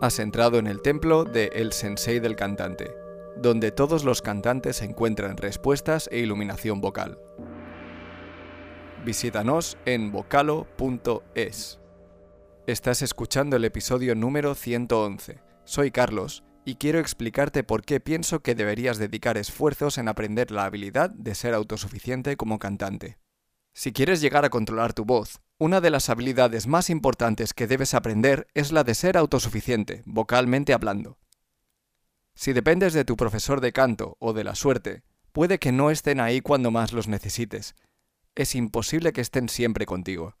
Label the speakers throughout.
Speaker 1: Has entrado en el templo de El Sensei del cantante, donde todos los cantantes encuentran respuestas e iluminación vocal. Visítanos en vocalo.es. Estás escuchando el episodio número 111. Soy Carlos y quiero explicarte por qué pienso que deberías dedicar esfuerzos en aprender la habilidad de ser autosuficiente como cantante. Si quieres llegar a controlar tu voz, una de las habilidades más importantes que debes aprender es la de ser autosuficiente, vocalmente hablando. Si dependes de tu profesor de canto o de la suerte, puede que no estén ahí cuando más los necesites. Es imposible que estén siempre contigo.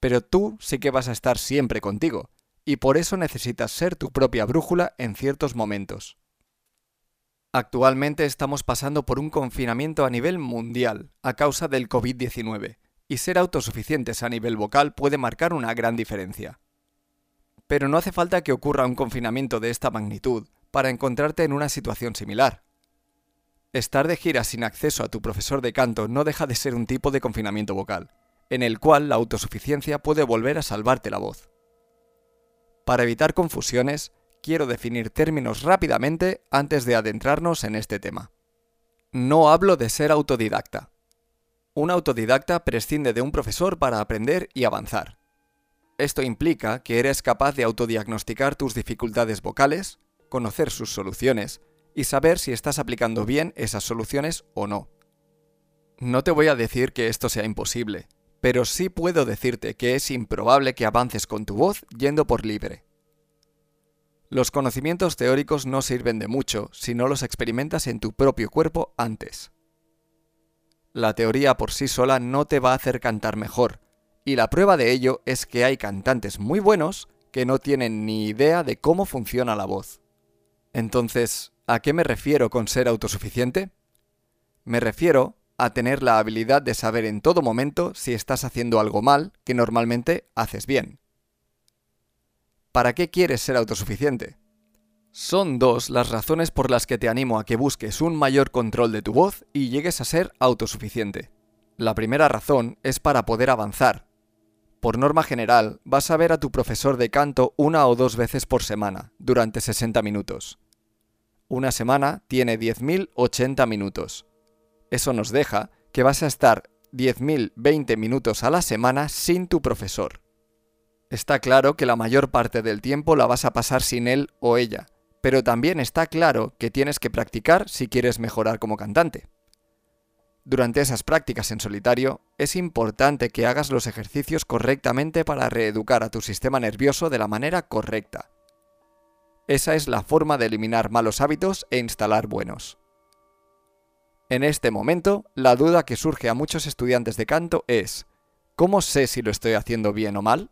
Speaker 1: Pero tú sí que vas a estar siempre contigo, y por eso necesitas ser tu propia brújula en ciertos momentos. Actualmente estamos pasando por un confinamiento a nivel mundial a causa del COVID-19 y ser autosuficientes a nivel vocal puede marcar una gran diferencia. Pero no hace falta que ocurra un confinamiento de esta magnitud para encontrarte en una situación similar. Estar de gira sin acceso a tu profesor de canto no deja de ser un tipo de confinamiento vocal, en el cual la autosuficiencia puede volver a salvarte la voz. Para evitar confusiones, quiero definir términos rápidamente antes de adentrarnos en este tema. No hablo de ser autodidacta. Un autodidacta prescinde de un profesor para aprender y avanzar. Esto implica que eres capaz de autodiagnosticar tus dificultades vocales, conocer sus soluciones y saber si estás aplicando bien esas soluciones o no. No te voy a decir que esto sea imposible, pero sí puedo decirte que es improbable que avances con tu voz yendo por libre. Los conocimientos teóricos no sirven de mucho si no los experimentas en tu propio cuerpo antes. La teoría por sí sola no te va a hacer cantar mejor, y la prueba de ello es que hay cantantes muy buenos que no tienen ni idea de cómo funciona la voz. Entonces, ¿a qué me refiero con ser autosuficiente? Me refiero a tener la habilidad de saber en todo momento si estás haciendo algo mal que normalmente haces bien. ¿Para qué quieres ser autosuficiente? Son dos las razones por las que te animo a que busques un mayor control de tu voz y llegues a ser autosuficiente. La primera razón es para poder avanzar. Por norma general, vas a ver a tu profesor de canto una o dos veces por semana, durante 60 minutos. Una semana tiene 10.080 minutos. Eso nos deja que vas a estar 10.020 minutos a la semana sin tu profesor. Está claro que la mayor parte del tiempo la vas a pasar sin él o ella, pero también está claro que tienes que practicar si quieres mejorar como cantante. Durante esas prácticas en solitario, es importante que hagas los ejercicios correctamente para reeducar a tu sistema nervioso de la manera correcta. Esa es la forma de eliminar malos hábitos e instalar buenos. En este momento, la duda que surge a muchos estudiantes de canto es, ¿cómo sé si lo estoy haciendo bien o mal?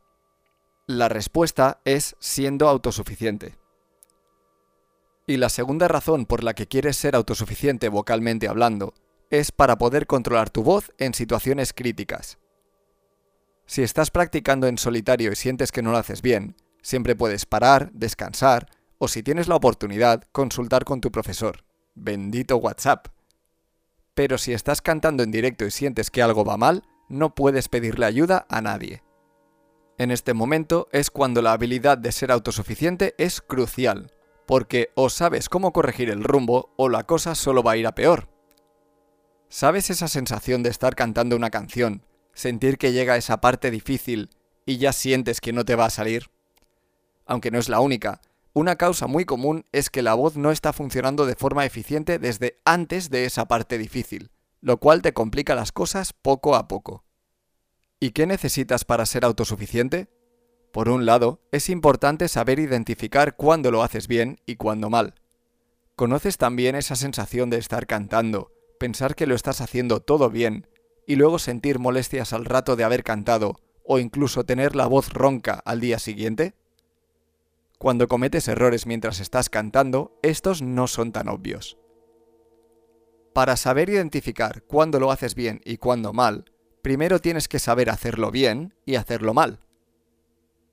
Speaker 1: La respuesta es siendo autosuficiente. Y la segunda razón por la que quieres ser autosuficiente vocalmente hablando es para poder controlar tu voz en situaciones críticas. Si estás practicando en solitario y sientes que no lo haces bien, siempre puedes parar, descansar o si tienes la oportunidad, consultar con tu profesor. Bendito WhatsApp. Pero si estás cantando en directo y sientes que algo va mal, no puedes pedirle ayuda a nadie. En este momento es cuando la habilidad de ser autosuficiente es crucial, porque o sabes cómo corregir el rumbo o la cosa solo va a ir a peor. ¿Sabes esa sensación de estar cantando una canción, sentir que llega esa parte difícil y ya sientes que no te va a salir? Aunque no es la única, una causa muy común es que la voz no está funcionando de forma eficiente desde antes de esa parte difícil, lo cual te complica las cosas poco a poco. ¿Y qué necesitas para ser autosuficiente? Por un lado, es importante saber identificar cuándo lo haces bien y cuándo mal. ¿Conoces también esa sensación de estar cantando, pensar que lo estás haciendo todo bien, y luego sentir molestias al rato de haber cantado, o incluso tener la voz ronca al día siguiente? Cuando cometes errores mientras estás cantando, estos no son tan obvios. Para saber identificar cuándo lo haces bien y cuándo mal, primero tienes que saber hacerlo bien y hacerlo mal.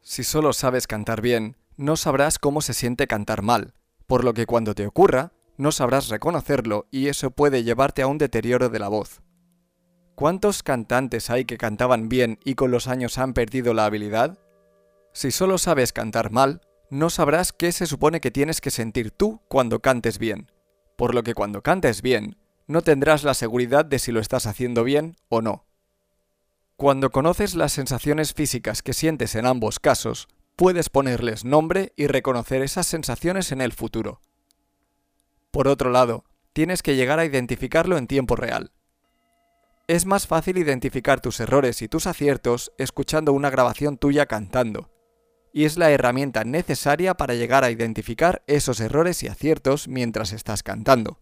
Speaker 1: Si solo sabes cantar bien, no sabrás cómo se siente cantar mal, por lo que cuando te ocurra, no sabrás reconocerlo y eso puede llevarte a un deterioro de la voz. ¿Cuántos cantantes hay que cantaban bien y con los años han perdido la habilidad? Si solo sabes cantar mal, no sabrás qué se supone que tienes que sentir tú cuando cantes bien, por lo que cuando cantes bien, no tendrás la seguridad de si lo estás haciendo bien o no. Cuando conoces las sensaciones físicas que sientes en ambos casos, puedes ponerles nombre y reconocer esas sensaciones en el futuro. Por otro lado, tienes que llegar a identificarlo en tiempo real. Es más fácil identificar tus errores y tus aciertos escuchando una grabación tuya cantando, y es la herramienta necesaria para llegar a identificar esos errores y aciertos mientras estás cantando.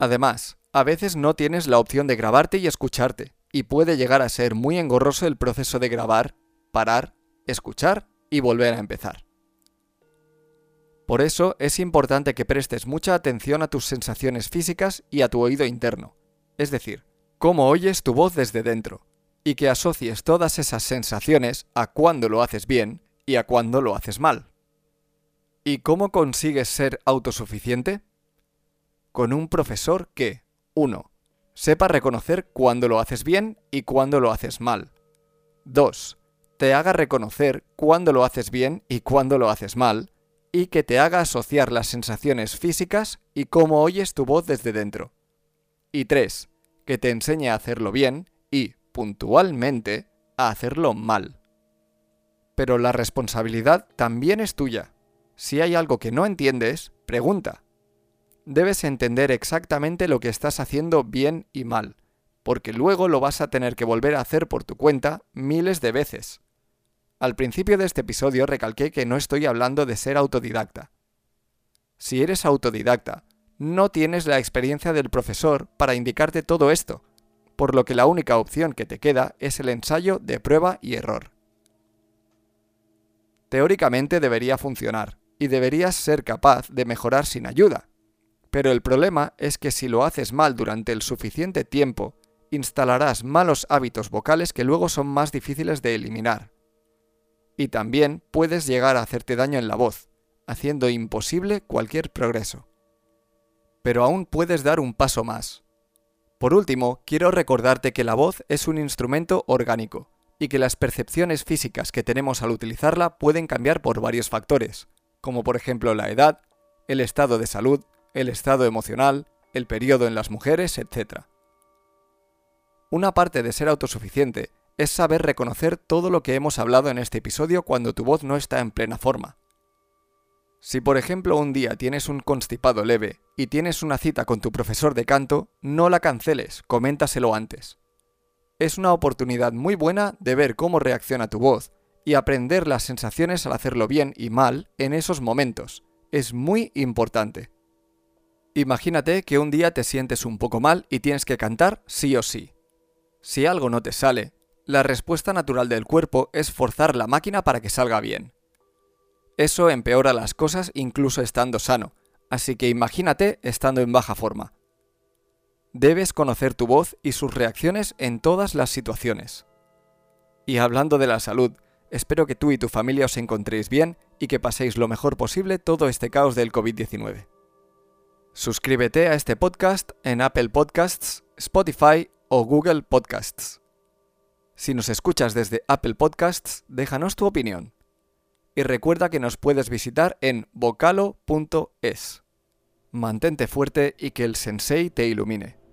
Speaker 1: Además, a veces no tienes la opción de grabarte y escucharte, y puede llegar a ser muy engorroso el proceso de grabar, parar, escuchar y volver a empezar. Por eso es importante que prestes mucha atención a tus sensaciones físicas y a tu oído interno, es decir, cómo oyes tu voz desde dentro, y que asocies todas esas sensaciones a cuándo lo haces bien y a cuándo lo haces mal. ¿Y cómo consigues ser autosuficiente? Con un profesor que 1. Sepa reconocer cuándo lo haces bien y cuándo lo haces mal. 2. Te haga reconocer cuándo lo haces bien y cuándo lo haces mal, y que te haga asociar las sensaciones físicas y cómo oyes tu voz desde dentro. Y 3. Que te enseñe a hacerlo bien y, puntualmente, a hacerlo mal. Pero la responsabilidad también es tuya. Si hay algo que no entiendes, pregunta. Debes entender exactamente lo que estás haciendo bien y mal, porque luego lo vas a tener que volver a hacer por tu cuenta miles de veces. Al principio de este episodio recalqué que no estoy hablando de ser autodidacta. Si eres autodidacta, no tienes la experiencia del profesor para indicarte todo esto, por lo que la única opción que te queda es el ensayo de prueba y error. Teóricamente debería funcionar, y deberías ser capaz de mejorar sin ayuda. Pero el problema es que si lo haces mal durante el suficiente tiempo, instalarás malos hábitos vocales que luego son más difíciles de eliminar. Y también puedes llegar a hacerte daño en la voz, haciendo imposible cualquier progreso. Pero aún puedes dar un paso más. Por último, quiero recordarte que la voz es un instrumento orgánico, y que las percepciones físicas que tenemos al utilizarla pueden cambiar por varios factores, como por ejemplo la edad, el estado de salud, el estado emocional, el periodo en las mujeres, etc. Una parte de ser autosuficiente es saber reconocer todo lo que hemos hablado en este episodio cuando tu voz no está en plena forma. Si por ejemplo un día tienes un constipado leve y tienes una cita con tu profesor de canto, no la canceles, coméntaselo antes es una oportunidad muy buena de ver cómo reacciona tu voz y aprender las sensaciones al hacerlo bien y mal en esos momentos. Es muy importante. Imagínate que un día te sientes un poco mal y tienes que cantar sí o sí. Si algo no te sale, la respuesta natural del cuerpo es forzar la máquina para que salga bien. Eso empeora las cosas incluso estando sano, así que imagínate estando en baja forma. Debes conocer tu voz y sus reacciones en todas las situaciones. Y hablando de la salud, espero que tú y tu familia os encontréis bien y que paséis lo mejor posible todo este caos del COVID-19. Suscríbete a este podcast en Apple Podcasts, Spotify o Google Podcasts. Si nos escuchas desde Apple Podcasts, déjanos tu opinión. Y recuerda que nos puedes visitar en vocalo.es. Mantente fuerte y que el sensei te ilumine.